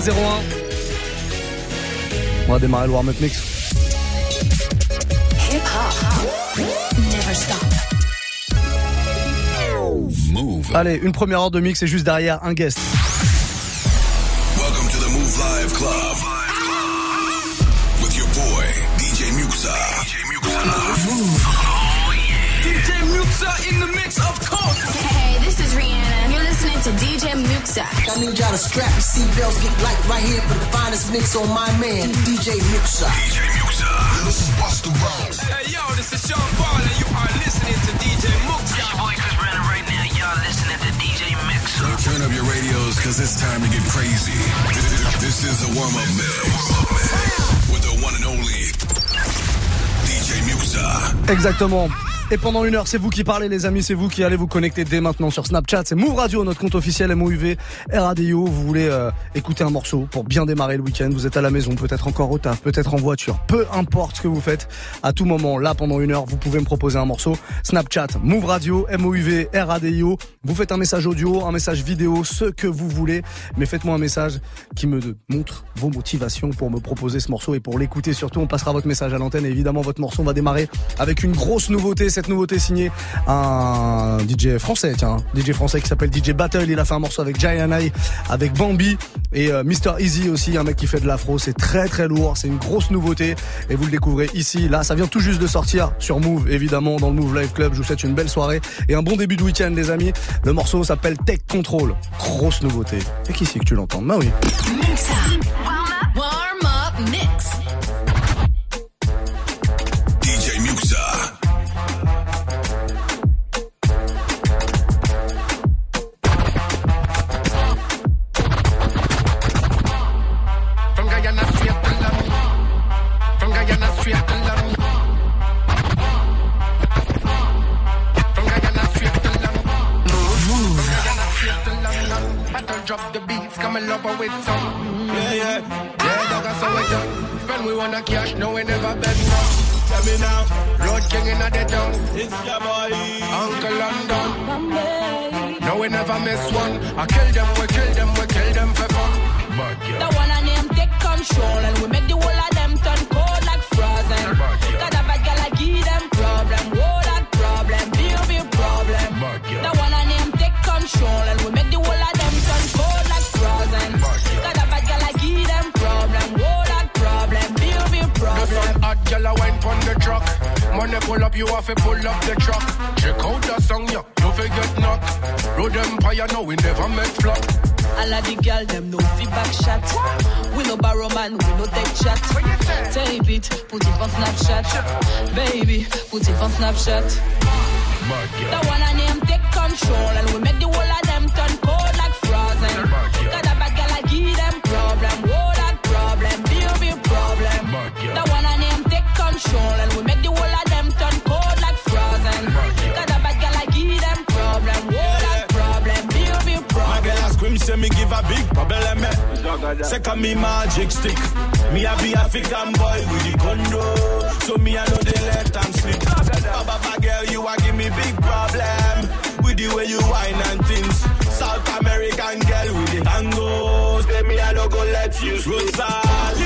01 On va démarrer le warm-up mix. Hip -hop. Never stop. Move. Allez, une première heure de mix et juste derrière un guest. DJ Muxa. I need y'all to strap your seatbelts, get light right here for the finest mix on my man, DJ Muxa. DJ Muxa. This is Busta Rhymes. Hey, yo, this is Sean Paul, and you are listening to DJ Muxa. Your boy Chris Brennan right now. Y'all listening to DJ Muxa. Turn up your radios, cause it's time to get crazy. This is the warm-up mix. With the one and only DJ Muxa. Exactement. Et pendant une heure, c'est vous qui parlez, les amis. C'est vous qui allez vous connecter dès maintenant sur Snapchat. C'est Move Radio, notre compte officiel MOUV, RADIO. Vous voulez euh, écouter un morceau pour bien démarrer le week-end. Vous êtes à la maison, peut-être encore au taf, peut-être en voiture. Peu importe ce que vous faites. À tout moment, là, pendant une heure, vous pouvez me proposer un morceau. Snapchat, Move Radio, MOUV, RADIO. Vous faites un message audio, un message vidéo, ce que vous voulez. Mais faites-moi un message qui me montre vos motivations pour me proposer ce morceau et pour l'écouter. Surtout, on passera votre message à l'antenne et évidemment, votre morceau va démarrer avec une grosse nouveauté cette nouveauté signée un DJ français, tiens, DJ français qui s'appelle DJ Battle. Il a fait un morceau avec Jay avec Bambi et euh, Mr Easy aussi, un mec qui fait de l'afro. C'est très très lourd, c'est une grosse nouveauté et vous le découvrez ici. Là, ça vient tout juste de sortir sur Move, évidemment, dans le Move Live Club. Je vous souhaite une belle soirée et un bon début de week-end, les amis. Le morceau s'appelle Tech Control. Grosse nouveauté. Et qui c'est que tu l'entends? Bah oui. with something. Yeah, yeah. Yeah, dog, I saw it done. Spend we wanna cash, no, we never bend now. Tell me now. Road king in the town. It's your boy. Uncle London. No, we never miss one. I kill them, we kill them, we kill them for fun. The one I name take control and we make the whole of them turn cold like frozen. When they pull up, you have to pull up the truck. Check out the song, yeah, you fi get knocked. Road Empire, no, we never make flop. All of the girl, them no feedback shot. We no borrow man, we no take chat. Tape it, put it on Snapchat. Baby, put it on Snapchat. The one I name take control, and we make the whole of them turn cold. Second me magic stick. Me a be African boy with the condo. So me I know they let them sleep. Baba, baba girl, you a give me big problem. With the way you whine and things. South American girl with the tango. Say me I no go let you. Rosalie.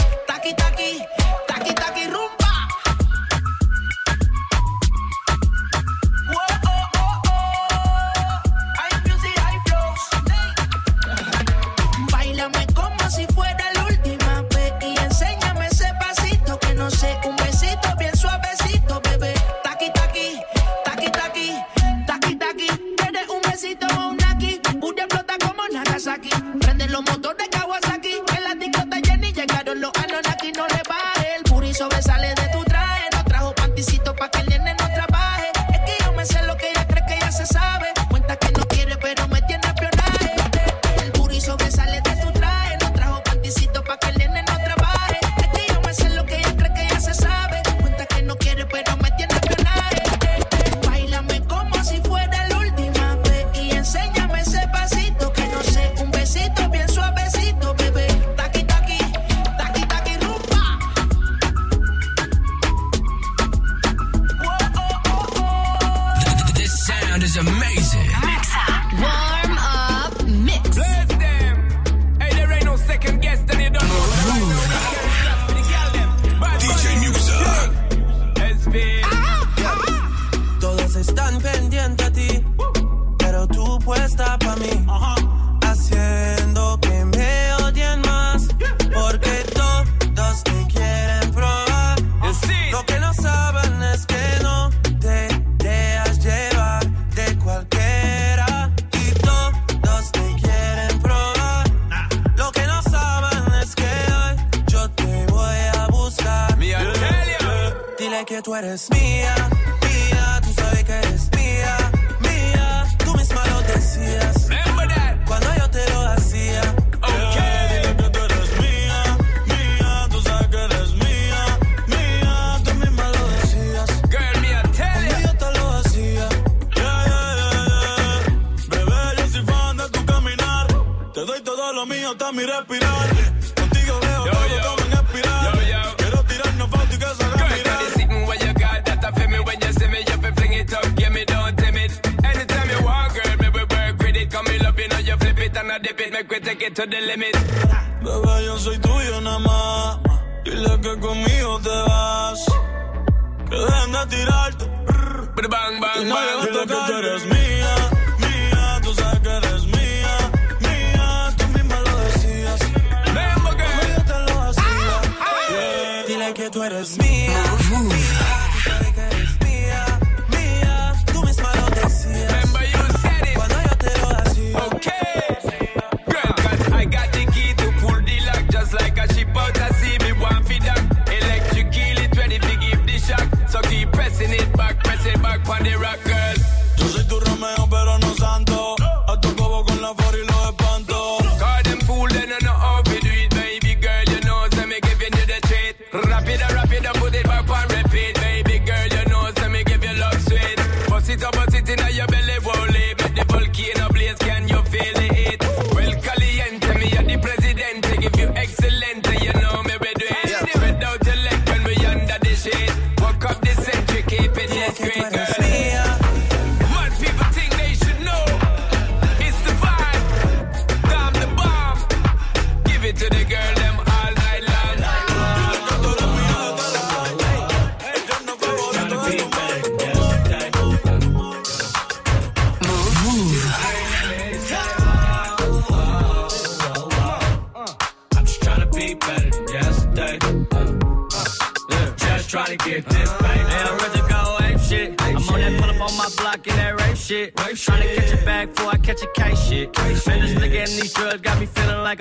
que tú eres mía. Move.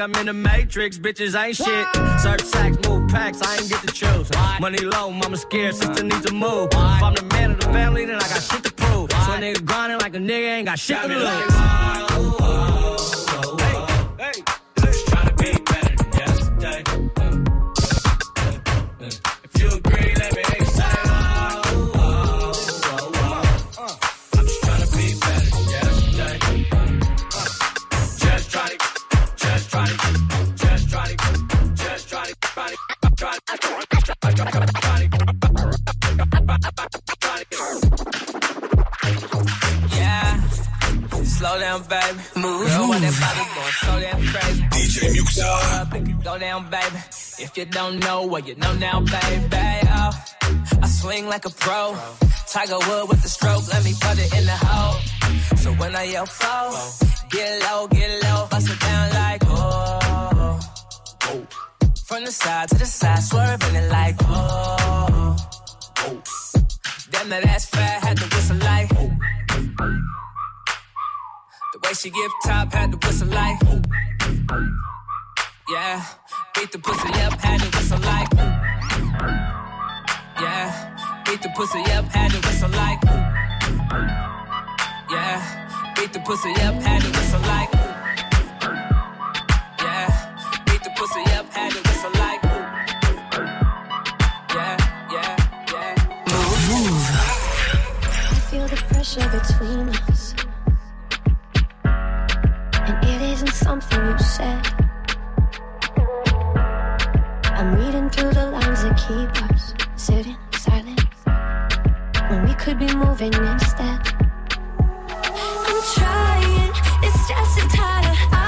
like I'm in the matrix. Bitches ain't shit. Search sacks, move packs, I ain't get to choose. Money low, mama scared, sister needs to move. If I'm the man of the family, then I got shit to prove. So a nigga grinding like a nigga ain't got shit to lose. down, baby. Move. Girl, what that body going so damn crazy. DJ Muxa. Go down, baby. If you don't know what you know now, baby. Oh, I swing like a pro. Tiger Wood with the stroke, let me put it in the hole. So when I yell flow, get low, get low, bust it down like oh. oh. From the side to the side, swerving it like oh. oh. Damn that ass fat, had to whistle like oh way she give top, had to whistle like. Yeah, beat the pussy up, had to whistle like. Yeah, beat the pussy up, had to whistle like. Yeah, beat the pussy up, had to whistle like. Yeah, beat the pussy up, had the whistle like. Yeah, yeah. Move. I feel the pressure between us something you said. I'm reading through the lines that keep us sitting silent when we could be moving instead. I'm trying, it's just a tired.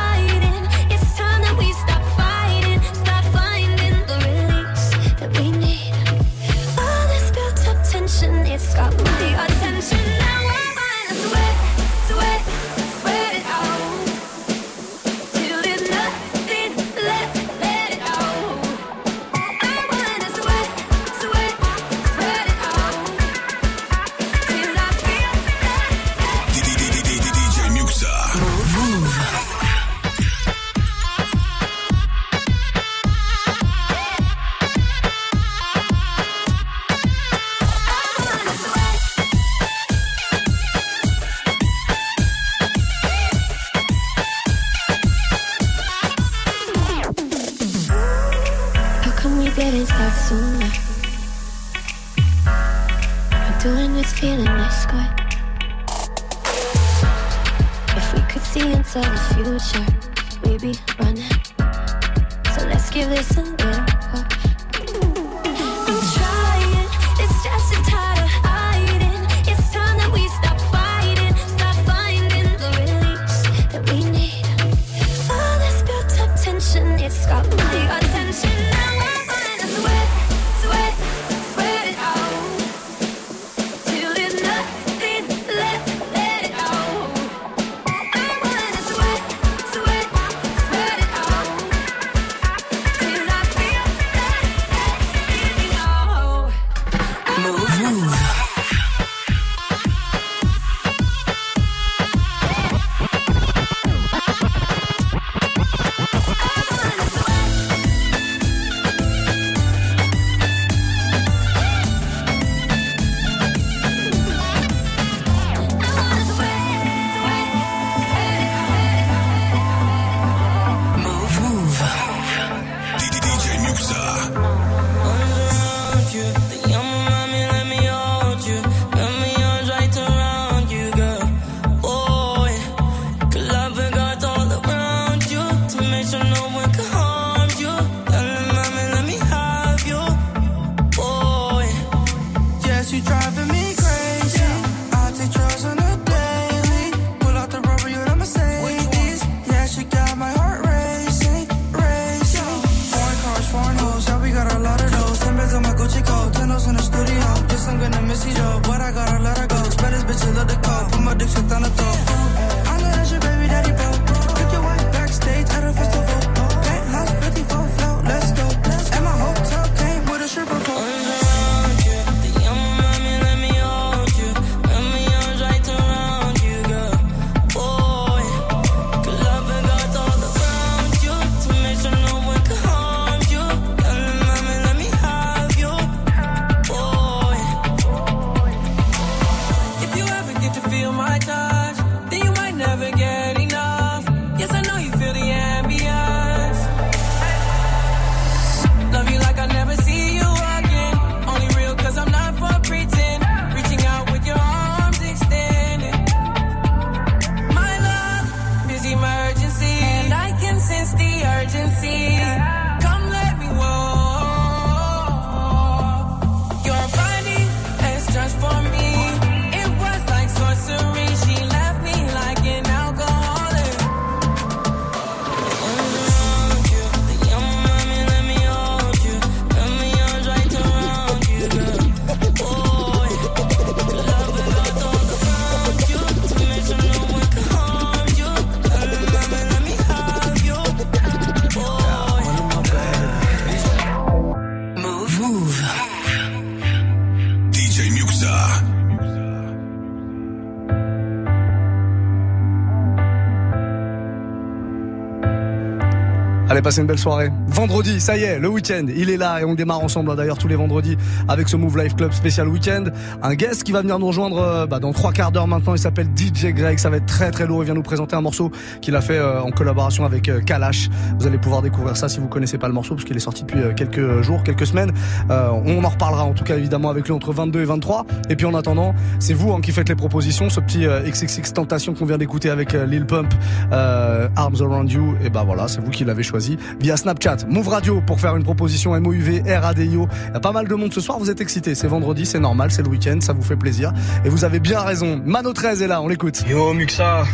Allez, passez une belle soirée. Vendredi, ça y est, le week-end, il est là et on démarre ensemble hein, d'ailleurs tous les vendredis avec ce Move Life Club spécial week-end. Un guest qui va venir nous rejoindre euh, bah, dans trois quarts d'heure maintenant. Il s'appelle DJ Greg. Ça va être très très lourd. Il vient nous présenter un morceau qu'il a fait euh, en collaboration avec euh, Kalash. Vous allez pouvoir découvrir ça si vous connaissez pas le morceau parce qu'il est sorti depuis quelques jours, quelques semaines. On en reparlera en tout cas évidemment avec lui entre 22 et 23. Et puis en attendant, c'est vous hein, qui faites les propositions. Ce petit XXX Tentation qu'on vient d'écouter avec Lil Pump, Arms Around You. Et bah voilà, c'est vous qui l'avez choisi via Snapchat. Move Radio pour faire une proposition MOUV, RADIO. Il y a pas mal de monde ce soir, vous êtes excités. C'est vendredi, c'est normal, c'est le week-end, ça vous fait plaisir. Et vous avez bien raison. Mano 13 est là, on l'écoute. Yo Muxa,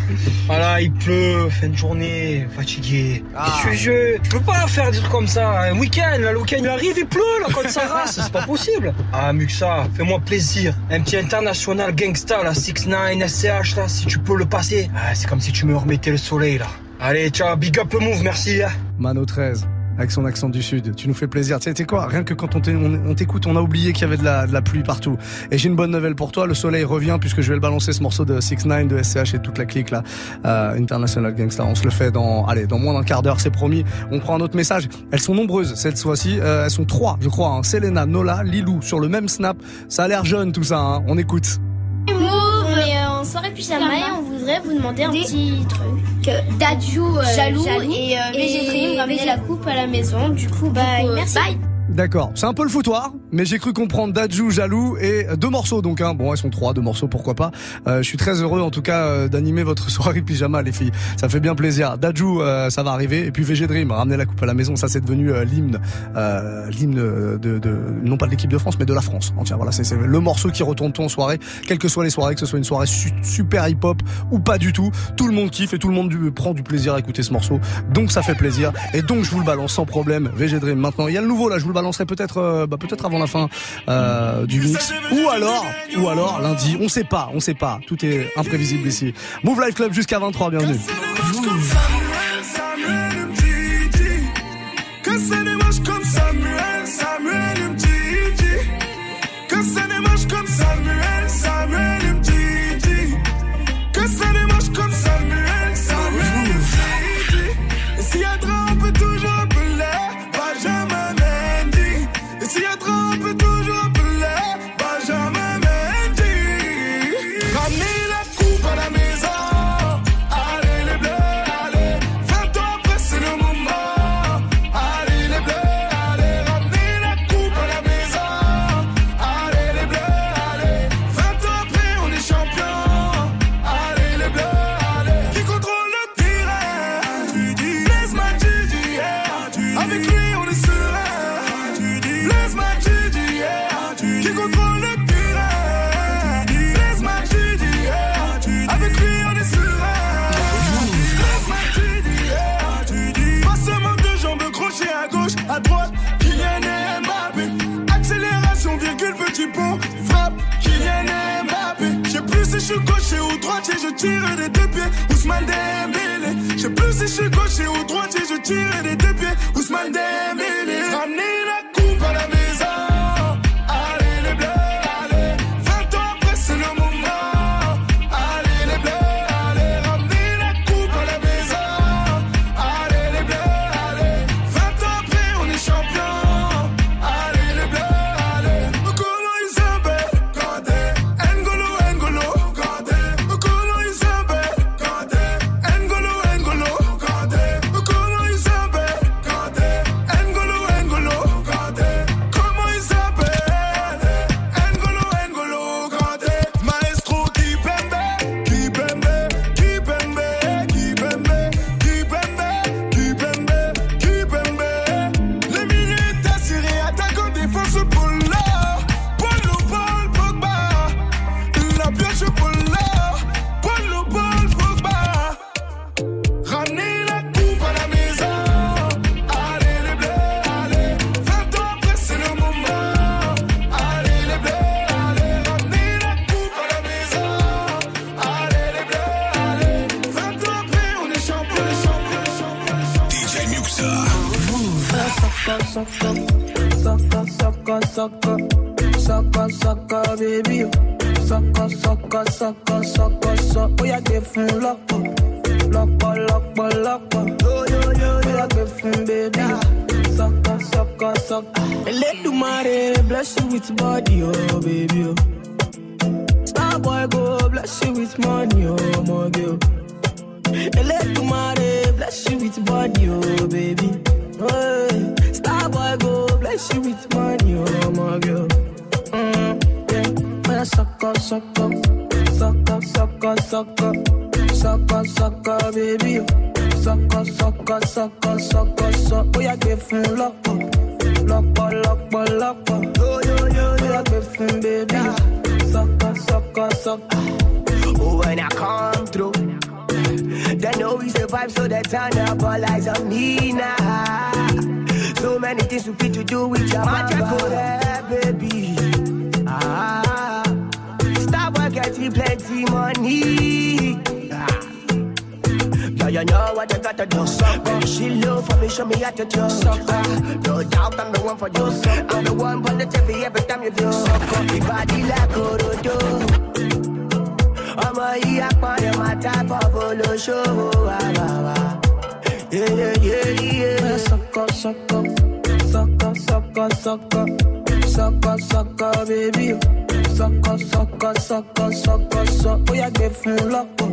voilà il pleut, fin de journée, fatigué. Ah. Tu, je, tu peux pas faire des trucs comme ça. Un week-end, là, le week-end il arrive, il pleut, là, quand ça race, c'est pas possible. Ah Muxa, fais-moi plaisir. Un petit international gangsta, là, 6 9 SCH, là, si tu peux le passer. Ah, c'est comme si tu me remettais le soleil, là. Allez, ciao, big up le move, merci. hein. Mano 13. Avec son accent du sud, tu nous fais plaisir. Tu sais, quoi? Rien que quand on t'é- on on t'écoute, on a oublié qu'il y avait de la, de la pluie partout. Et j'ai une bonne nouvelle pour toi. Le soleil revient puisque je vais le balancer ce morceau de 6 9 de SCH et toute la clique là. Euh, International Gangsta. On se le fait dans, allez, dans moins d'un quart d'heure, c'est promis. On prend un autre message. Elles sont nombreuses cette fois-ci. Euh, elles sont trois, je crois. Hein. Selena, Nola, Lilou sur le même snap. Ça a l'air jeune tout ça. Hein. On écoute. Soirée pyjama et on voudrait vous demander un petit truc. Dadju euh, jaloux, et euh, Végétrim ramener la coupe à la maison. Du coup, bah, coup, euh, merci. bye. D'accord, c'est un peu le foutoir, mais j'ai cru comprendre Dajou, Jaloux et deux morceaux donc hein. Bon, elles sont trois, deux morceaux, pourquoi pas. Euh, je suis très heureux en tout cas euh, d'animer votre soirée pyjama les filles. Ça fait bien plaisir. Dajou, euh, ça va arriver et puis VG Dream, ramener la coupe à la maison, ça c'est devenu euh, l'hymne euh, l'hymne de, de non pas de l'équipe de France mais de la France entière. Voilà, c'est le morceau qui retourne ton soirée, quelles que soient les soirées, que ce soit une soirée su- super hip-hop ou pas du tout, tout le monde kiffe et tout le monde du- prend du plaisir à écouter ce morceau. Donc ça fait plaisir et donc je vous le balance sans problème. VG Dream maintenant, il y a le nouveau là, je vous le balancerai peut-être euh, bah, peut-être avant la fin euh, du mix ou alors ou alors lundi, on sait pas, on sait pas. Tout est imprévisible ici. Move Life Club jusqu'à 23, bienvenue. Droitier, je tire des deux pieds, Ousmane Dembélé. Je sais plus si je suis gaucher ou droitier, je tire des deux pieds, Ousmane Dembélé. Ramenez la sucker, baby. Sucker, sucker, sucker, sucker, sucker. Oh yeah, give him lock up, lock up, lock up, lock up. Yo yo yo, oh yeah, give him baby. Sucker, sucker, sucker. Oh, when I come through, they know we survive, so they turn up all eyes on me now. So many things we fit to do with your magic, baby. Ah, stop getting plenty money. Girl, you know what you gotta do. Baby, she love for me, show me how to do. No doubt I'm the one for you. I'm the one for the TV every time you do. Sucker. Your body like a do. I'm a Orodo. ọmọ yìí apọ̀nrẹ̀ máa dábọ̀ bó ló ṣòwò àwàwà. Sọkọ sọkọ sọkọ sọkọ sọkọ sọkọ sọkọ bébí o sọkọ sọkọ sọkọ sọkọ Oh, ó yàgbé fún lọ́pọ̀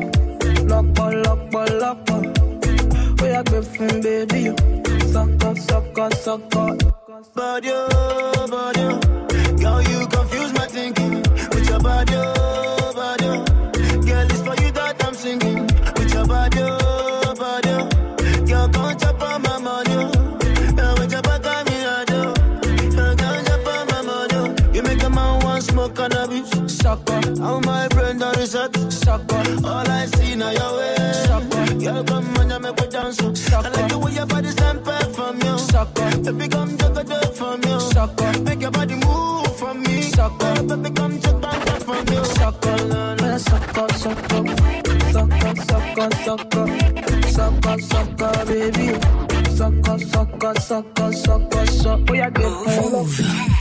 lọ́pọ̀ lọ́pọ̀ lọ́pọ̀ ó yà gbé fún bébí sọkọ sọkọ sọkọ. bọ́dí ó bọ́dí ó girl you confuse my thinking. Girl, come on, I. Sucker. I like the way your body stand back from you. Sucker. Baby, come take a dip from you. Sucker. Make your body move for me. Sucker. Baby, come take back that from you. Sucker. Man, sucker, sucker. Sucker, sucker, sucker. Sucker, sucker, baby. Sucker, sucker, sucker, sucker, sucker. Oh, yeah, good. Move.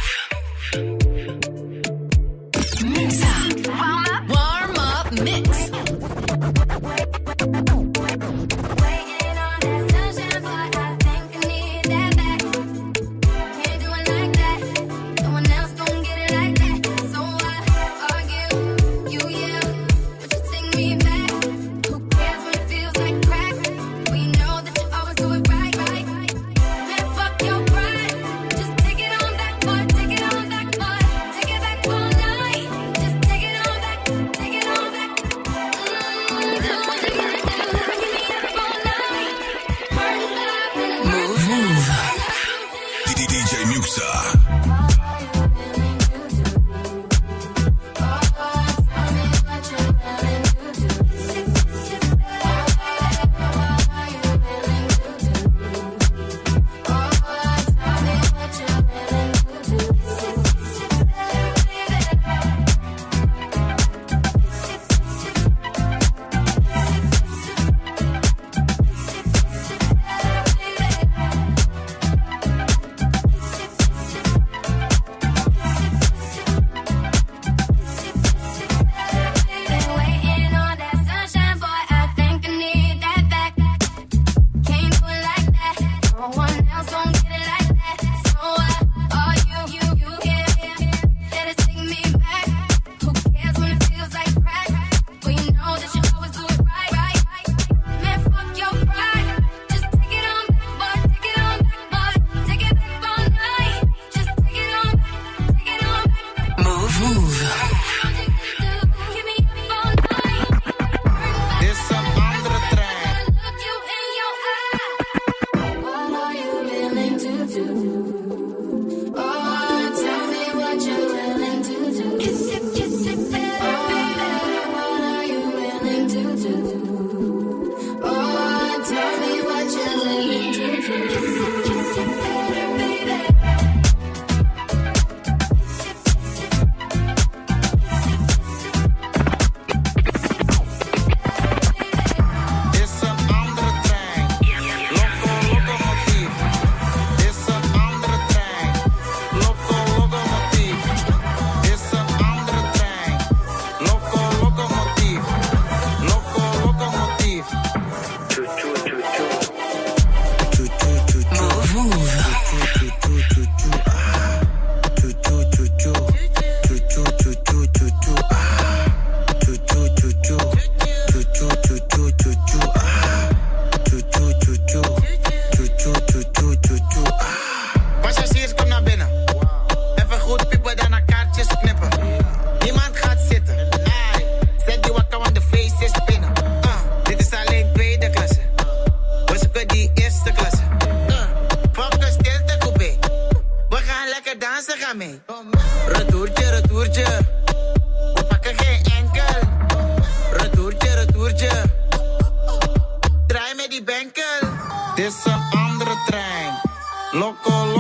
Loco,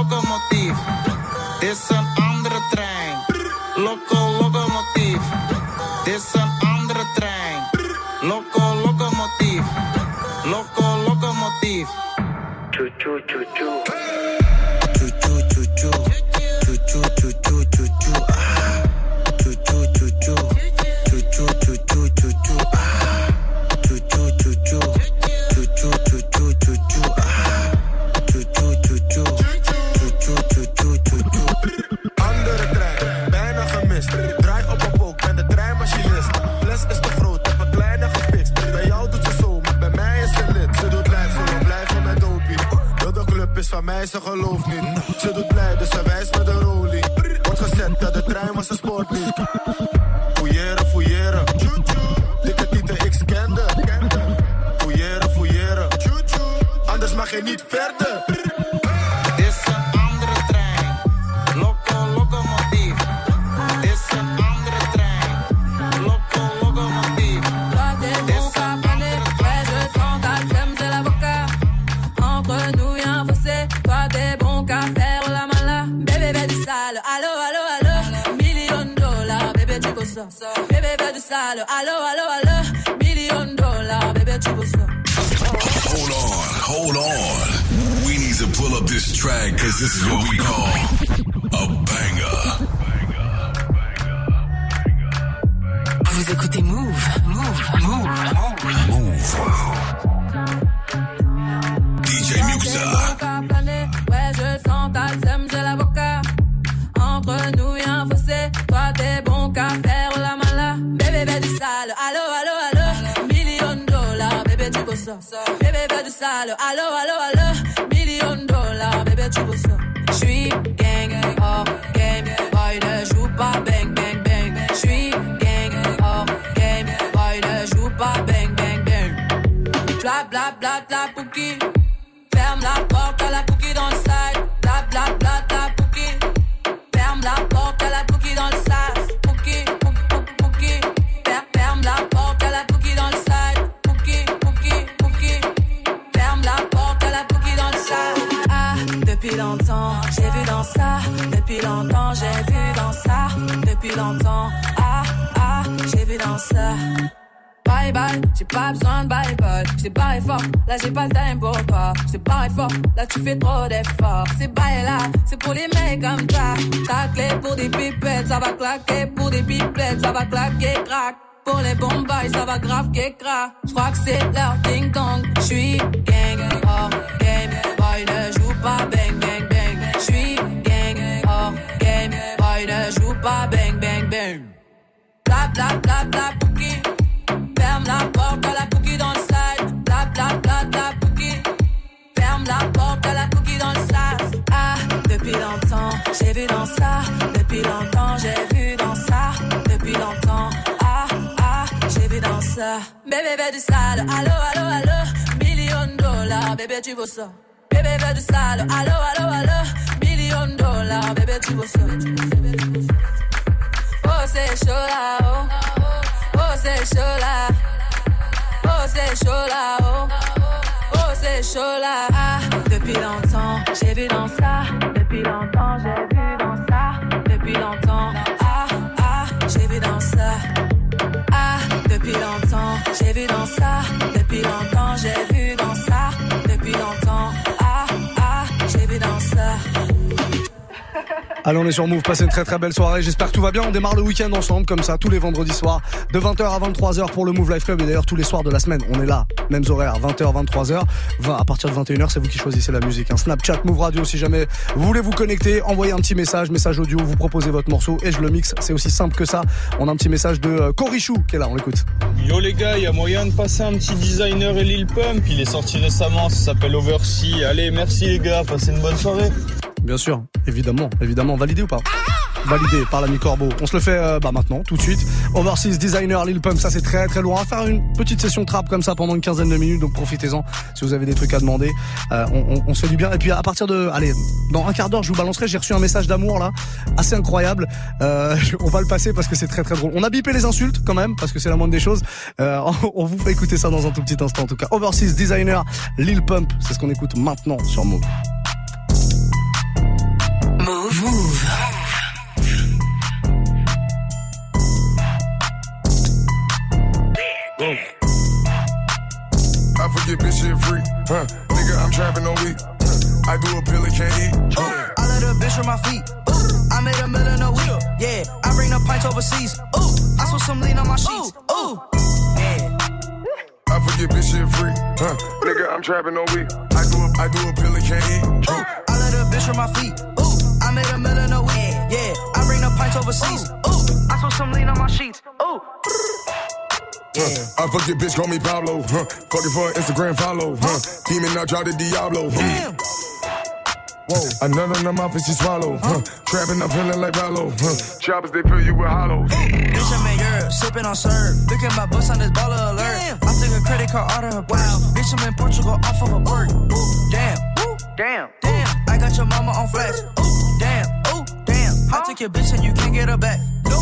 ça. Bébé du sale, allo allo allo, million dollars, bébé tu veux ça. J'suis gang, oh game, boy ne joue pas bang bang bang. J'suis gang, oh game, boy ne joue pas bang bang bang. Bla bla bla bla pouki. Ferme la porte à la pouki dans le side. Bla bla bla bla pouki. Depuis longtemps, j'ai vu dans ça. Depuis longtemps, ah, ah, j'ai vu dans ça. Bye bye, j'ai pas besoin de bye bye. J't'ai barré fort, là j'ai pas le time pour toi. J't'ai fort, là tu fais trop d'efforts. C'est bye là, c'est pour les mecs comme ça. Ta clé pour des pipettes, ça va claquer. Pour des pipettes, ça va claquer, crack. Pour les bombes, ça va grave crack. J'crois que c'est leur ding dong. J'suis gang, hors game. Boy ne joue pas bang. Pas bang bang bang. Bla bla bla bla pouki. Ferme la porte à la cookie dans le side. Bla bla bla bla cookie. Ferme la porte à la cookie dans le sas. Ah, depuis longtemps, j'ai vu dans ça. Depuis longtemps, j'ai vu dans ça. Depuis longtemps, ah, ah, j'ai vu dans ça. Bébé, fais du sale. Allo, allo, allo. Million dollars, bébé, tu veux ça. Bébé, fais du sale. Allo, allo, allo. Million dollars, bébé, tu veux ça. Oh, c'est chaud là, oh. Oh, c'est chaud là. Oh, c'est chaud là, oh. Oh, c'est chaud là. Ah, depuis longtemps, j'ai vu dans ça. Depuis longtemps, j'ai vu dans ça. Depuis longtemps, ah, ah, j'ai vu dans ça. Ah, depuis longtemps, j'ai vu dans ça. Depuis longtemps, j'ai vu Allez, on est sur Move, passez une très très belle soirée. J'espère que tout va bien. On démarre le week-end ensemble, comme ça, tous les vendredis soirs, de 20h à 23h pour le Move Life Club. Et d'ailleurs, tous les soirs de la semaine, on est là, mêmes horaires, 20h, 23h. 20, à partir de 21h, c'est vous qui choisissez la musique. Un Snapchat, Move Radio, si jamais vous voulez vous connecter, envoyez un petit message, message audio, vous proposez votre morceau et je le mixe. C'est aussi simple que ça. On a un petit message de euh, Corichou qui est là, on l'écoute. Yo les gars, il y a moyen de passer un petit designer et Lil Pump? Il est sorti récemment, ça s'appelle Oversea. Allez, merci les gars, passez une bonne soirée. Bien sûr, évidemment, évidemment. Validé ou pas Validé par l'ami Corbeau. On se le fait euh, bah, maintenant, tout de suite. Overseas Designer, Lil Pump, ça c'est très très lourd. On va faire une petite session trap comme ça pendant une quinzaine de minutes, donc profitez-en si vous avez des trucs à demander. Euh, on, se fait du bien. Et puis à partir de, allez, dans un quart d'heure, je vous balancerai. J'ai reçu un message d'amour là, assez incroyable. Euh, on va le passer parce que c'est très très drôle. On a bipé les insultes quand même parce que c'est la moindre des choses. On vous fait écouter ça dans un tout petit instant en tout cas. Overseas Designer, Lil Pump, c'est ce qu'on écoute maintenant sur. Move. I forget bitch shit free. Huh. Nigga, I'm trapping on week. Huh. I do a pill and can't eat. Huh. I let a bitch on my feet. Ooh, I made a million a week. Yeah, I bring the pints overseas. Ooh, I saw some lean on my sheets. Ooh, yeah. I forget bitch shit free. Huh. Nigga, I'm trapping on week. I do a, I do a pill and can't eat. Huh. I let a bitch on my feet. Ooh, I made a million a week. Yeah, I bring the pints overseas. Ooh, I saw some lean on my sheets. Ooh. Huh. I fuck your bitch, call me Pablo. Huh. Fucking for an Instagram follow. Huh. Demon, I drop the Diablo. Damn. Whoa. Another in the mouth and she swallow. Huh. Trapping, I'm feeling like Rollo. Huh. Choppers, they fill you with hollows. Bitch, I'm in Europe, sipping on syrup. Look at my bus on this baller alert. I took a credit card out of her wow. Bitch, I'm in Portugal off of a bird. Damn, damn, damn. I got your mama on flex. Ooh, damn, ooh, damn. I took your bitch and you can't get her back. No.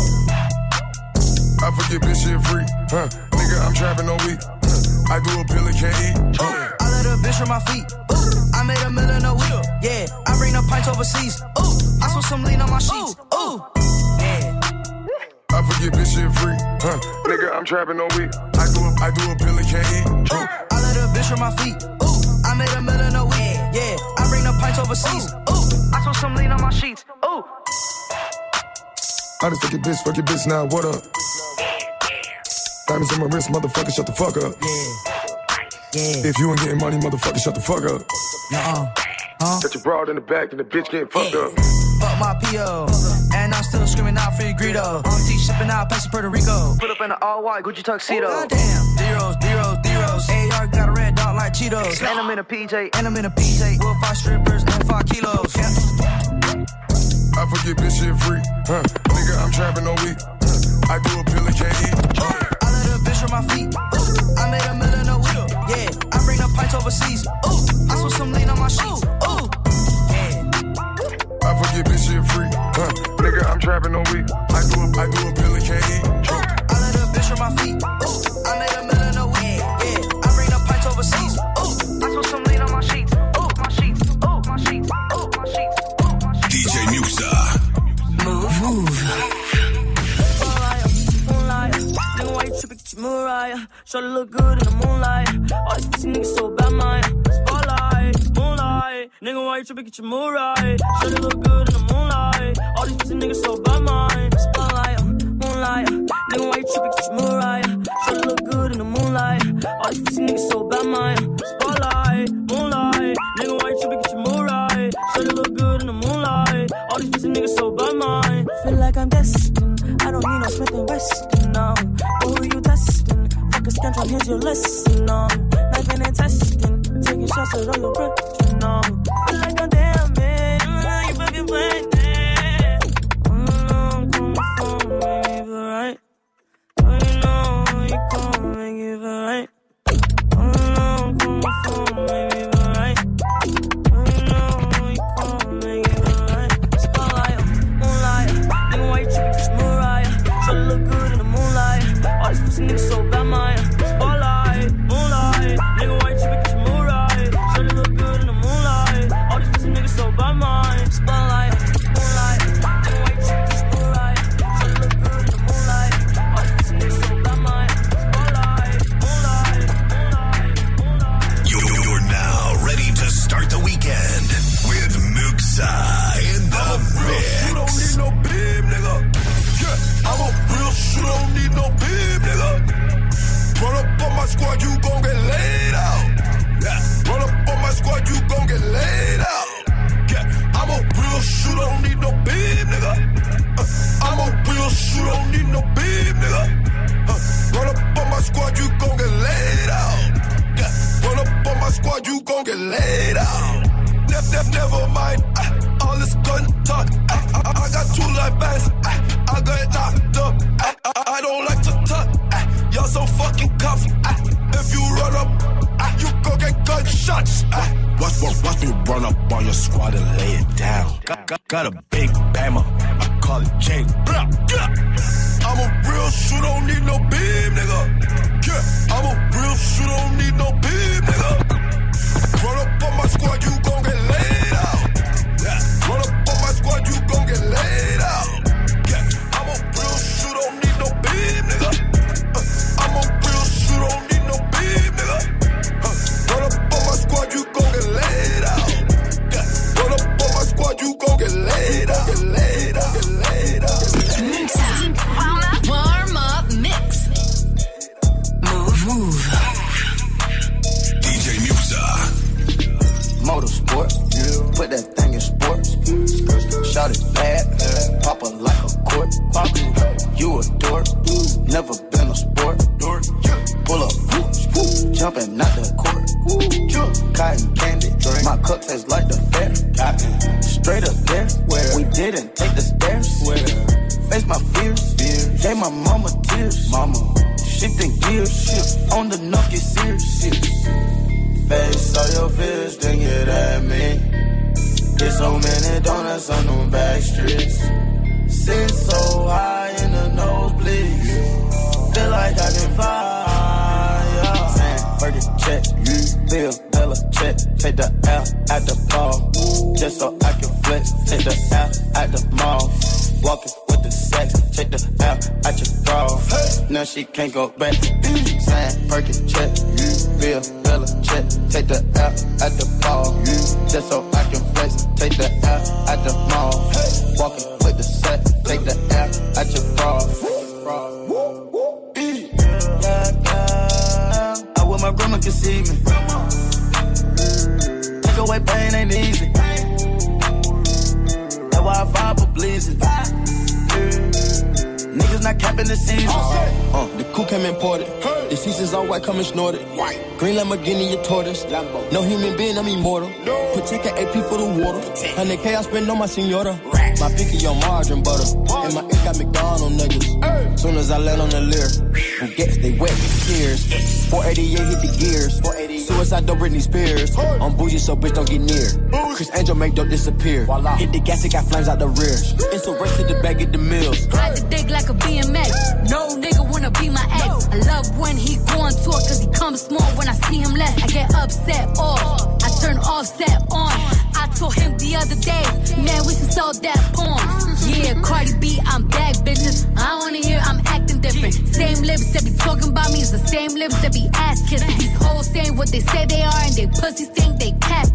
I forget bitch shit free. Huh. Nigga, I'm trapping all week. Huh. I do a pill and can't eat. Huh. I let a bitch from my feet. Ooh, I made a million a week. Yeah, I bring the pints overseas. Ooh, I saw some lean on my sheets. Ooh, yeah. I forget bitch shit free. Huh. Nigga, I'm trapping all week. I do a, I do a pill and can't eat. Huh. I let a bitch from my feet. Ooh, I made a million a week. Yeah, I bring the pints overseas. Ooh, I saw some lean on my sheets. Ooh. I just fuck your bitch, fuck your bitch now, what up? Diamonds on my wrist, motherfucker, shut the fuck up. Yeah. If you ain't getting money, motherfucker, shut the fuck up. Uh-uh. Huh? Got your broad in the back and the bitch getting fucked up. Fuck my PO. And I'm still screaming out free Greedo. On T shipping out, passing Puerto Rico. Put up in an all white Gucci tuxedo. Oh, goddamn. Zeros, zeros, zeros. AR got a red dot like Cheetos. And I'm in a PJ, and I'm in a PJ. With five strippers and five kilos. I forget bitch shit free. Huh. Nigga, I'm trapping all week. I do a pill and can't eat. I let a bitch on my feet. Ooh, I made a million a week. Yeah, I bring the pints overseas. Ooh, I spilled some lean on my sheets. Ooh, Yeah. I forget bitch shit free. Huh. Nigga, I'm trapping all week. I do a, I do a pill and can't eat. Huh. I let a bitch from my feet. Ichimura. Bill, Bella check. Take the L at the ball. Just so I can flex. Take the L at the mall. Walking with the sex. Take the L at your bra. Now she can't go back. Saying, Fergie check, Bill, check. Take the L at the ball. Just so seasons all white, coming snorted. Green Lamborghini, your tortoise. No human being, I'm immortal. Protect an AP for the water. 100K I spend on my senora. My picky on margarine butter. And my ink got McDonald niggas. Soon as I land on the leer, who gets they wet with tears. 488 hit the gears. Suicide don't Britney Spears. I'm bougie, so bitch don't get near. Chris Angel make dope disappear. Hit the gas, it got flames out the rear. It's a race to the bag at the mills. Ride the dick like a BMX. No nigga wanna be my ex. I love when he go on tour cause he comes small when I see him less. I get upset off. I turn offset on. I told him the other day, man, we should sell that porn. Yeah, Cardi B, I'm back, bitches. I wanna hear I'm acting different. Same lips that be talking about me is the same lips that be ass kissing. These hoes saying what they say they are and they pussies think they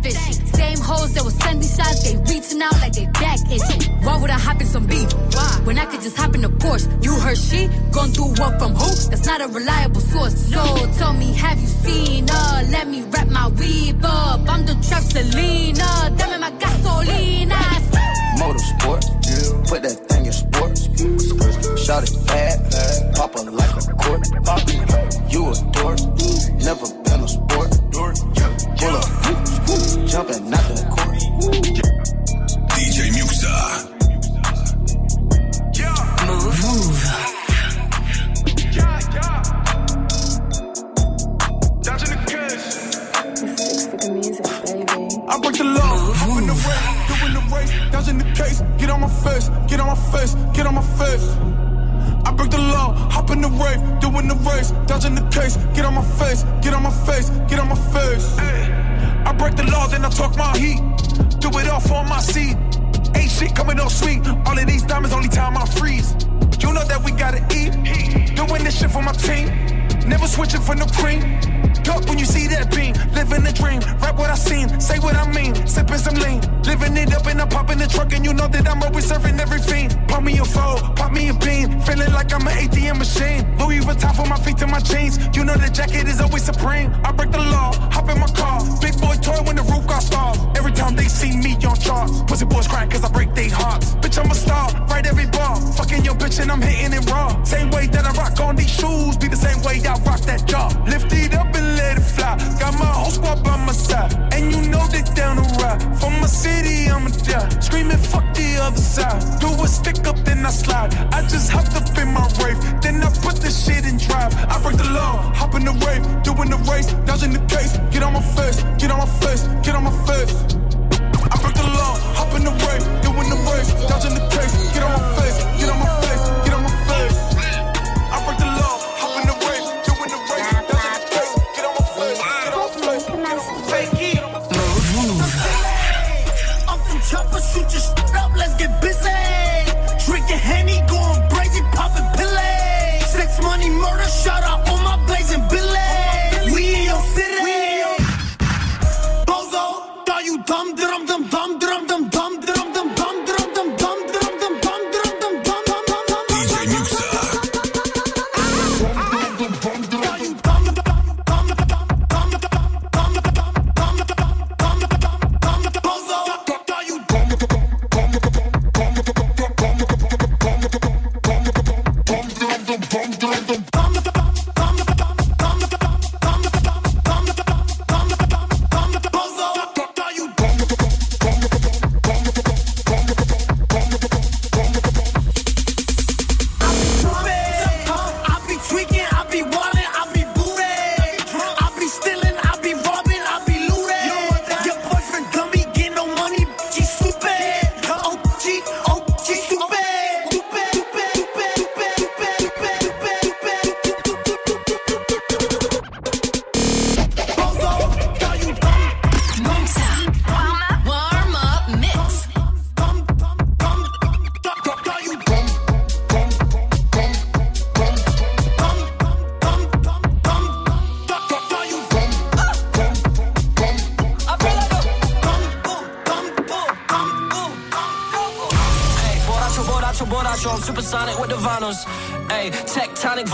Same hoes that was sending shots, they reaching out like they back itching. Why would I hop in some beef? When I could just hop in the Porsche. You heard she gone through what from who? That's not a reliable source. So tell me, have you seen her? Let me wrap my weave up. I'm the trap Selena. Dame my gasolina.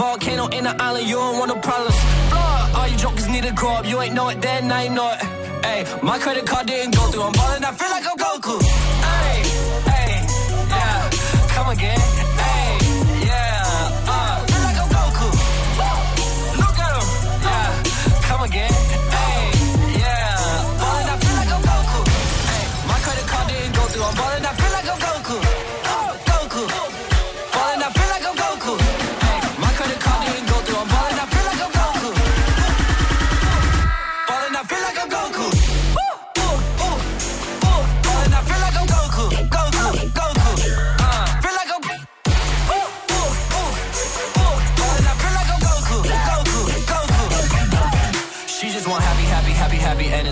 Volcano in the island, you don't want no problems. Blood, all you jokers need to grow up. You ain't know it then, now you know it. Hey, my credit card didn't go through. I'm ballin', I feel like I'm Goku. Ayy, ayy, yeah, come again.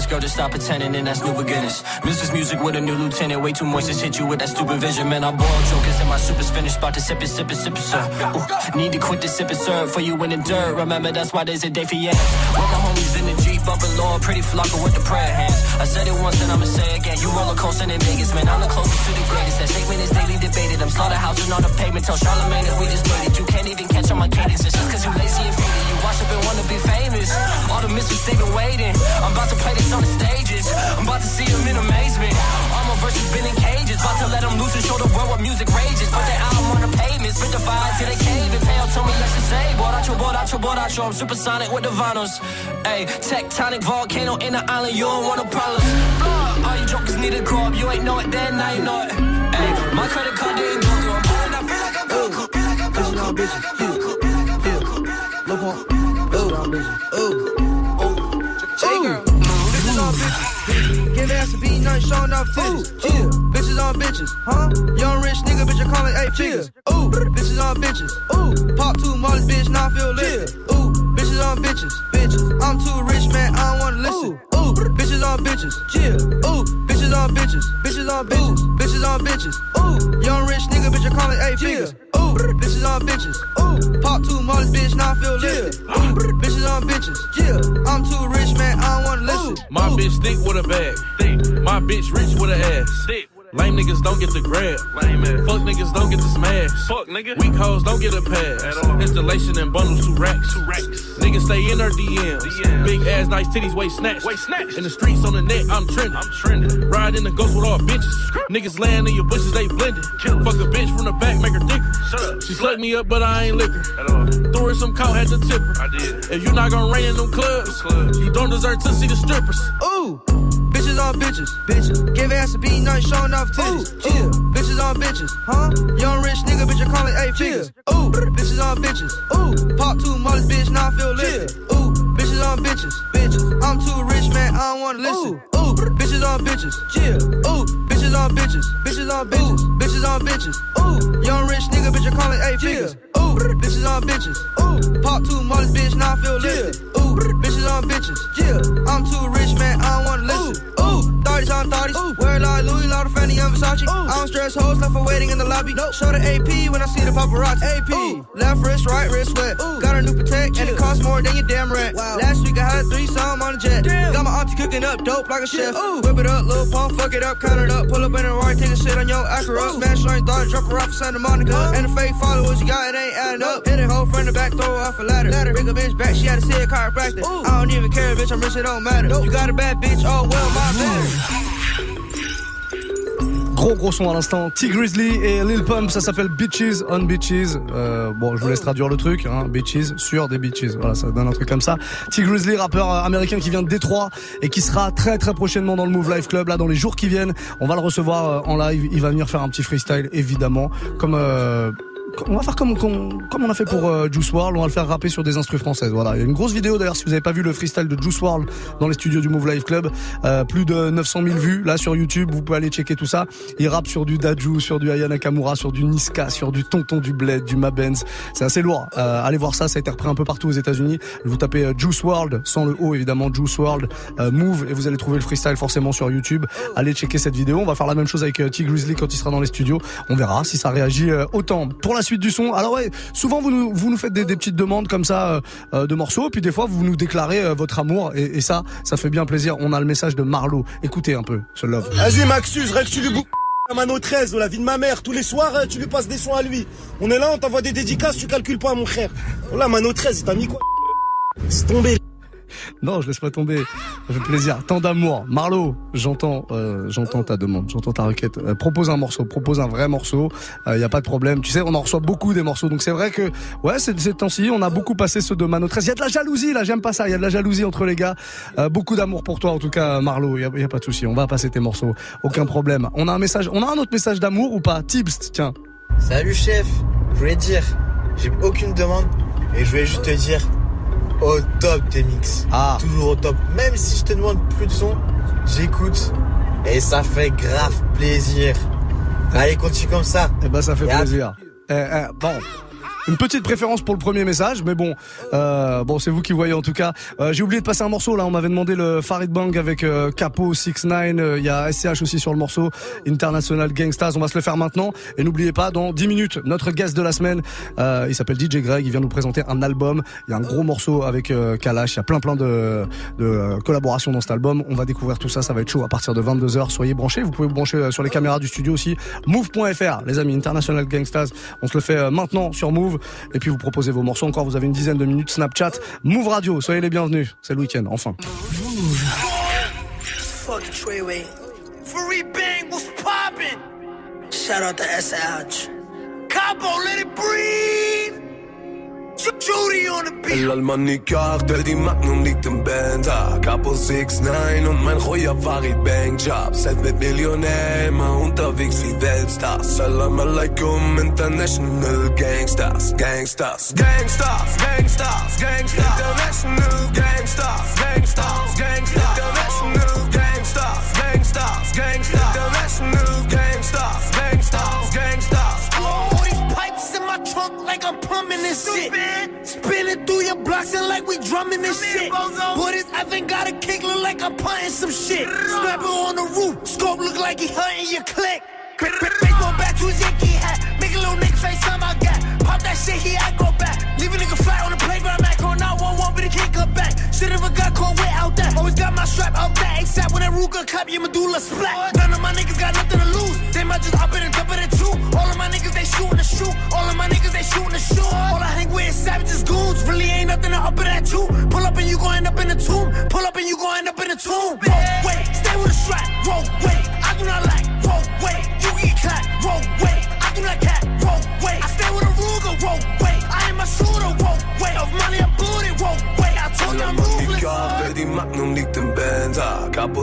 Girl, just stop pretending and that's new beginnings. Mrs. Music with a new lieutenant. Way too moist, just hit you with that stupid vision. Man, I boil jokers and my super's finished. About to sip it, sip it, sip it, sir. Ooh, need to quit the sip it, sir. For you in the dirt. Remember, that's why there's a day for yes. With my homies in the bumping low, pretty flocker with the prayer hands. I said it once and I'ma say it again. You roller coaster in Vegas, man. I'm the closest to the greatest. That statement is daily debated. I'm slaughterhousing on the pavement. Tell Charlemagne that we just it. You can't even catch on my cadence. It's just cause you lazy and faded. You wash up and wanna be famous. All the misfits, they been waiting. I'm about to play this on the stages. I'm about to see them in amazement. All my verses been in cages. About to let them loose and show the world what music rages. Put their album on the pavement. Spit the fire till they cave. And told me let's just say, Borracho, borracho, borracho. I'm supersonic with the vinyls. Ayy, tectonic volcano in the island. You don't want no problems. Blood, all you jokers need to grow up. You ain't know it then, now you know it. Ayy, my credit card didn't go through. I'm ballin', I feel like I'm Goku. Feel like I'm Goku. Feel like I'm Goku. Feel like I'm Goku. Look on. Ooh. Ooh. Hey girl. Bitches on bitches. Give ass beat, nothing showing off titties. Ooh. Bitches on bitches. Huh? Young rich nigga, bitch, I call it eight figures. Ooh. Bitches on bitches. Ooh. Pop two mollies, bitch, now I feel lit. Ooh. Bitches on bitches. Bitches. I'm too rich, man, I don't wanna listen. Ooh. Bitches on bitches. Yeah. Ooh. Bitches on bitches. Bitches on bitches. Bitches on bitches. Ooh. Young rich nigga, bitch, I call it eight figures. Ooh. Bitches on bitches. Ooh. Pop two mollies, bitch, now I feel lit. Ooh. Bitches on bitches. Yeah. I'm too rich, man, I don't wanna listen. My bitch thick with a bag. My bitch rich with a ass. Lame niggas don't get the grab. Fuck niggas don't get the smash. Fuck nigga. Weak hoes don't get a pass. Installation and bundles two racks. Niggas stay in her DMs. Big ass, nice titties, waist snatched. In the streets on the net, I'm trending. I'm trending. Ride in the ghost with all bitches. Niggas laying in your bushes, they blended. Fuck a bitch from the back, make her thicker. She sucked me up, but I ain't liquor. Threw her some cow, had to tip her. I did. If you not gonna rain in them clubs, you don't deserve to see the strippers. Ooh. Bitches on bitches, bitches. Give ass a beat, nothing showing off titties. Ooh, bitches on bitches, huh? Young rich nigga, bitch, I call it eight figures. Ooh, bitches on bitches. Ooh, pop two mollies, bitch, now I feel lit. Ooh, bitches on bitches, bitches. I'm too rich, man, I don't wanna listen. Ooh, bitches on bitches, yeah. Ooh, bitches on bitches, bitches on bitches, bitches on bitches. Ooh, young rich nigga, bitch, I call it eight figures. Ooh, bitches on bitches. Ooh, pop two mollies, bitch, now I feel lit. Ooh, bitches on bitches, yeah. I'm too rich, man, I don't wanna listen. Ooh, 30s on 30s. Wear like Louis, lot of Fanny and Versace. I don't stress hoes, left for waiting in the lobby. Show the AP when I see the paparazzi. AP, left wrist, right wrist wet. Got a new protect, and it costs more than your damn rent. Last week I had three some on the jet. Got my auntie cooking up dope like a chef. Whip it up, little pump, fuck it up, count it up. Pull up in the right, take a shit on your Acura. Smash your daughter, drop her off of Santa Monica. And the fake followers you got, it ain't adding up. Hit it hoe from the back, throw off a ladder. Bring a bitch back, she had to see a chiropractor. I don't even care, bitch, I'm rich, it don't matter. You got a bad bitch, oh well, my bad. Gros gros son à l'instant. T Grizzly et Lil Pump, ça s'appelle Bitches on Bitches. Euh, bon, je vous laisse traduire le truc. Hein. Bitches sur des bitches. Voilà, ça donne un truc comme ça. T Grizzly, rappeur euh, américain qui vient de Détroit et qui sera très très prochainement dans le Move Life Club. Là, dans les jours qui viennent, on va le recevoir euh, en live. Il va venir faire un petit freestyle, évidemment, comme. Euh, on va faire comme, comme, on a fait pour euh, Juice WRLD, on va le faire rapper sur des instrus françaises. Voilà, il y a une grosse vidéo d'ailleurs si vous n'avez pas vu le freestyle de Juice WRLD dans les studios du Move Life Club, euh, plus de 900 000 vues là sur YouTube, vous pouvez aller checker tout ça. Il rappe sur du Daju, sur du Aya Nakamura, sur du Niska, sur du Tonton du Bled, du Mabenz. C'est assez lourd. Euh, allez voir ça, ça a été repris un peu partout aux États-Unis. Vous tapez euh, Juice WRLD sans le O évidemment, Juice WRLD euh, Move et vous allez trouver le freestyle forcément sur YouTube. Allez checker cette vidéo. On va faire la même chose avec T Grizzly quand il sera dans les studios. On verra si ça réagit autant. Pour la suite du son, alors ouais, souvent vous nous, vous nous faites des, petites demandes comme ça euh, euh, de morceaux, puis des fois vous nous déclarez euh, votre amour et, ça, ça fait bien plaisir. On a le message de Marlo. Écoutez un peu ce love. Vas-y Maxus, reste du bout. La Mano 13 ou la vie de ma mère, tous les soirs, tu lui passes des sons à lui. On est là, on t'envoie des dédicaces, tu calcules pas, mon frère. Oh là, Mano 13, il t'a mis quoi? C'est tombé. Non, je laisse pas tomber. Ça fait plaisir. Tant d'amour. Marlo, j'entends, euh, j'entends ta demande, j'entends ta requête. Euh, propose un morceau, propose un vrai morceau. Il y a pas de problème. Tu sais, on en reçoit beaucoup des morceaux. Donc c'est vrai que, ouais, ces temps-ci, on a beaucoup passé ceux de Mano 13. Il y a de la jalousie là. J'aime pas ça. Il y a de la jalousie entre les gars. Euh, beaucoup d'amour pour toi, en tout cas, Marlo. Il y a, y a pas de souci. On va passer tes morceaux. Aucun problème. On a un message. On a un autre message d'amour ou pas? Tips, tiens. Salut chef, je voulais dire, j'ai aucune demande et je voulais juste te dire au top tes mix. Ah. Toujours au top. Même si je te demande plus de son, j'écoute et ça fait grave plaisir. Allez, continue comme ça. Eh ben ça fait Et à- plaisir. Eh, eh, bon. Une petite préférence pour le premier message, mais bon, euh, bon, c'est vous qui voyez en tout cas. Euh, J'ai oublié de passer un morceau là. On m'avait demandé le Farid Bang avec euh, Capo 6 9 euh, Il y a SCH aussi sur le morceau International Gangstas. On va se le faire maintenant. Et n'oubliez pas, dans 10 minutes, notre guest de la semaine, euh, il s'appelle DJ Greg. Il vient nous présenter un album. Il y a un gros morceau avec euh, Kalash. Il y a plein plein de, de collaborations dans cet album. On va découvrir tout ça. Ça va être chaud à partir de 22 h Soyez branchés. Vous pouvez vous brancher sur les caméras du studio aussi. Move.fr, les amis. International Gangstas. On se le fait maintenant sur Move. Et puis vous proposez vos morceaux encore. Vous avez une dizaine de minutes. Snapchat, Move Radio. Soyez les bienvenus. C'est le week-end. Enfin. The beat. L'Almanikarte, die Magnum liegt im Band. Ah, Capo 6-9 und mein Royer Farid Bang Job. Set mit Millionär, immer unterwegs wie Weltstars Salam alaikum, International Gangsters Gangsters, Gangsters, Gangsters, Gangsters International Gangsters, Gangsters, Gangsters International Gangsters, Gangsters, Gangsters International Gangsters, like I'm pumping this shit. Spinning through your blocks and like we drumming this shit. Boy, this effing got a kick, look like I'm punting some shit. Snapper on the roof, scope look like he hunting your click. Baseball bat to his Yankee hat. Make a little nigga face time I got. Pop that shit, he I go back. Leave a nigga fly on the playground, Mac on 911, but he can't come back. If I got caught without that. Always got my strap out that. ASAP when that Ruger clap, your medulla splat. None of my niggas got the.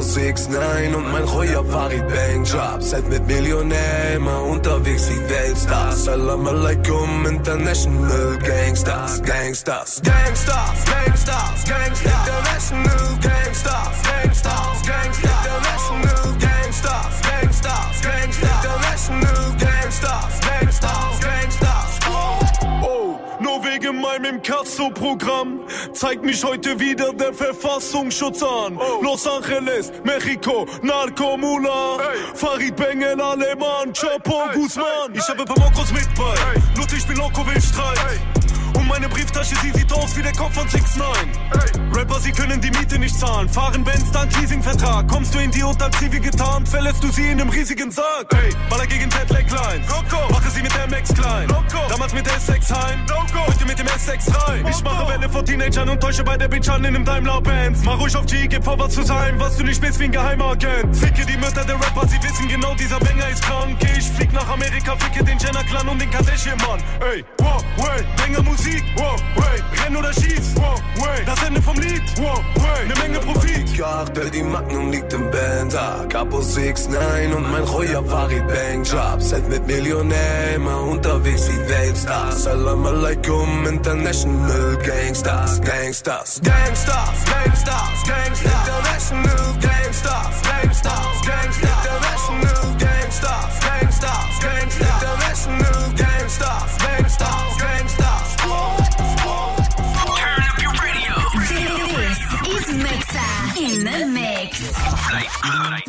069 und mein Heuer Farid Bang Job. Seid mit Millionär immer unterwegs wie Weltstars. Salam alaikum, International Gangstars, Gangstars, Gangstars, Gangstars, Gangstars, International Gangstars, Gangstars, Gangstars, International. Picasso-Programm zeigt mich heute wieder der Verfassungsschutz an. Oh. Los Angeles, Mexiko, Narcomula, hey. Farid Bengen, Aleman, Chapo, hey. Guzman. Hey. Ich habe ein paar Mokros mit bei, hey. Ludwig Milokovic, Streit. Meine Brieftasche, sie sieht aus wie der Kopf von 6 9 Rapper, sie können die Miete nicht zahlen. Fahren Benz, dank Leasingvertrag. Kommst du in die Zivi getarnt, verlässt du sie in einem riesigen Sarg. Hey, Baller gegen Jetlag Lines. Mache sie mit der MX klein. Damals mit der S6 Heim. Heute mit dem S63. Ich mache Welle vor Teenagern und täusche bei der Bitch an in einem Daimler Benz. Mach ruhig auf G, gib vor was zu sein, was du nicht bist wie ein Geheimagent. Ficke die Mütter der Rapper, sie wissen genau, dieser Banger ist krank. Ich flieg nach Amerika, ficke den Jenner Clan und den Kardashian Mann. Ey, wow, way, Banger Musik, wow, way, renn oder schieß, way, das Ende vom Lied, way, ne Menge Profit. Karte, die Magnum liegt im Band ah, Capo 6-9 und mein Royer Farid Bang Job. Set mit Millionär, immer unterwegs wie Weltstars. Salam alaikum, International Gangsters Gangsters, Gangsters, Gangsters, Gangsters. International Gangsters, Gangsters, Gangsters. International Gangsters, Gangsters, Gangsters. International Gangsters, It's good.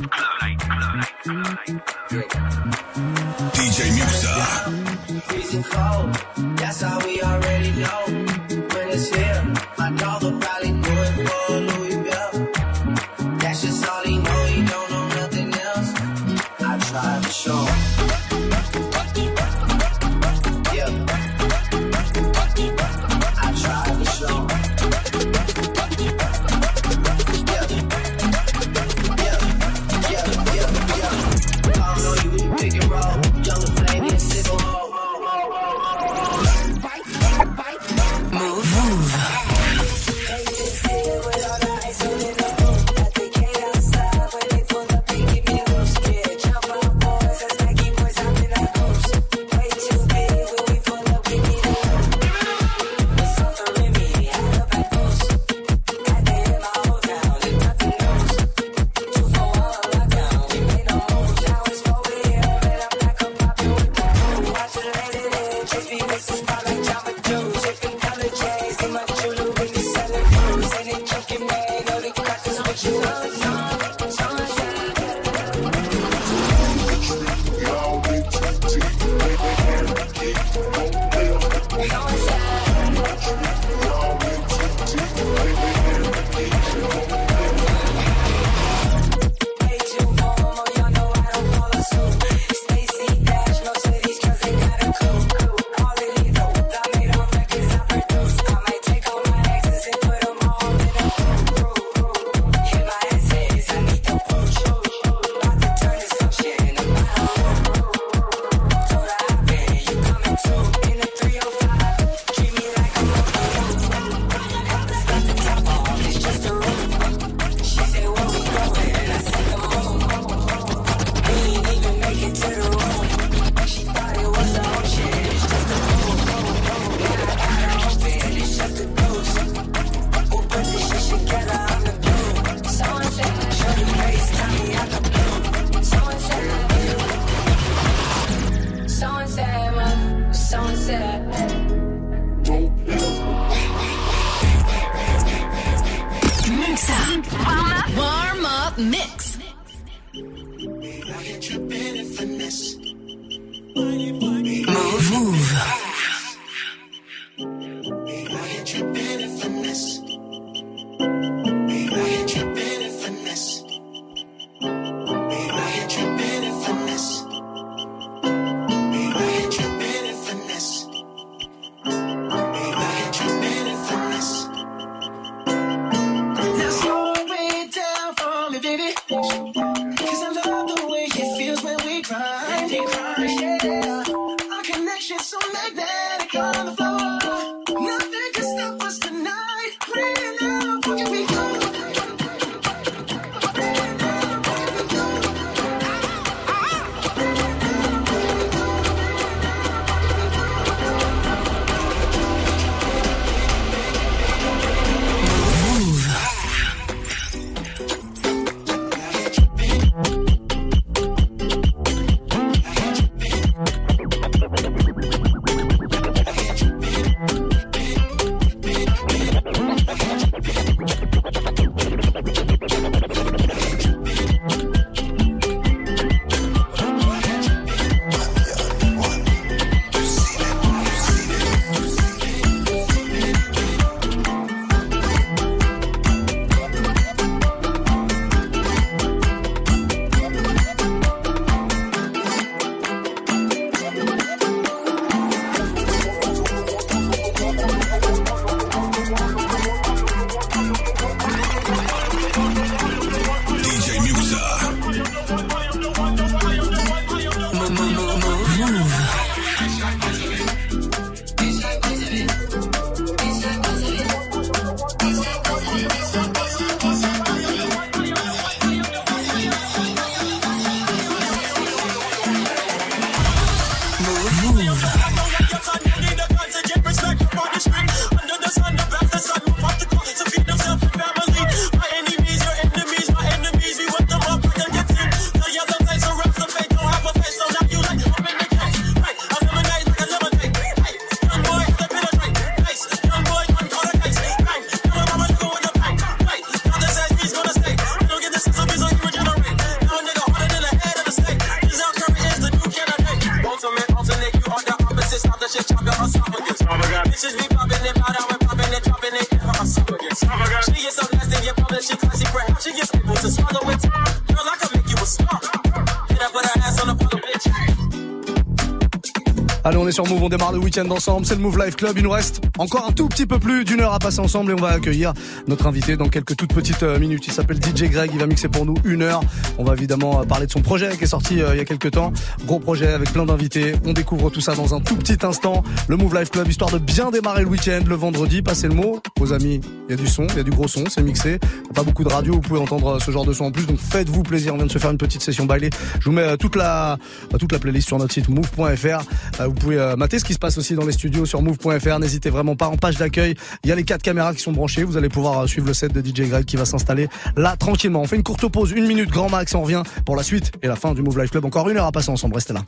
Sur Move, on démarre le week-end ensemble. C'est le Move Life Club. Il nous reste encore un tout petit peu plus d'une heure à passer ensemble et on va accueillir notre invité dans quelques toutes petites euh, minutes. Il s'appelle DJ Greg. Il va mixer pour nous une heure. On va évidemment euh, parler de son projet qui est sorti euh, il y a quelques temps. Gros projet avec plein d'invités. On découvre tout ça dans un tout petit instant. Le Move Life Club, histoire de bien démarrer le week-end, le vendredi. Passez le mot, aux amis. Il y a du son, il y a du gros son, c'est mixé. Pas beaucoup de radio, vous pouvez entendre ce genre de son en plus. Donc faites-vous plaisir. On vient de se faire une petite session bailée. Je vous mets toute la toute la playlist sur notre site move.fr. Vous pouvez euh, ce qui se passe aussi dans les studios sur move.fr. N'hésitez vraiment pas. En page d'accueil, il y a les quatre caméras qui sont branchées. Vous allez pouvoir euh, suivre le set de DJ Greg qui va s'installer là tranquillement. On fait une courte pause, une minute grand max. On revient pour la suite et la fin du Move Life Club. Encore une heure à passer ensemble. Restez là.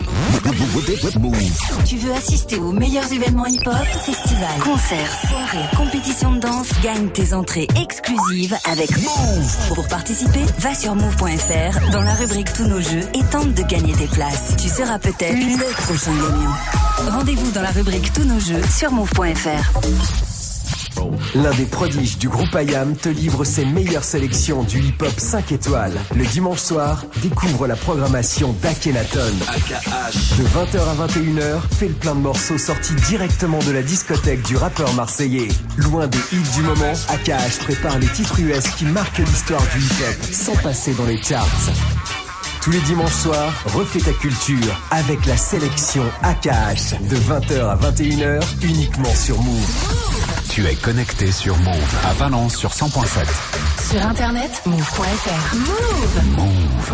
Tu veux assister aux meilleurs événements hip-hop, festivals, concerts, soirées, compétitions de danse, gagne tes entrées exclusives avec Move. Pour participer, va sur move.fr dans la rubrique Tous nos jeux et tente de gagner tes places. Tu seras peut-être le prochain gagnant. Rendez-vous dans la rubrique Tous nos jeux sur move.fr. L'un des prodiges du groupe IAM te livre ses meilleures sélections du hip-hop 5 étoiles. Le dimanche soir, découvre la programmation d'Akhenaton. De 20h à 21h, fais le plein de morceaux sortis directement de la discothèque du rappeur marseillais. Loin des hits du moment, AKH prépare les titres US qui marquent l'histoire du hip-hop sans passer dans les charts. Tous les dimanches soirs, refais ta culture avec la sélection AKH de 20h à 21h uniquement sur Move. Tu es connecté sur Move à Valence sur 100.7. Sur internet, move.fr. Move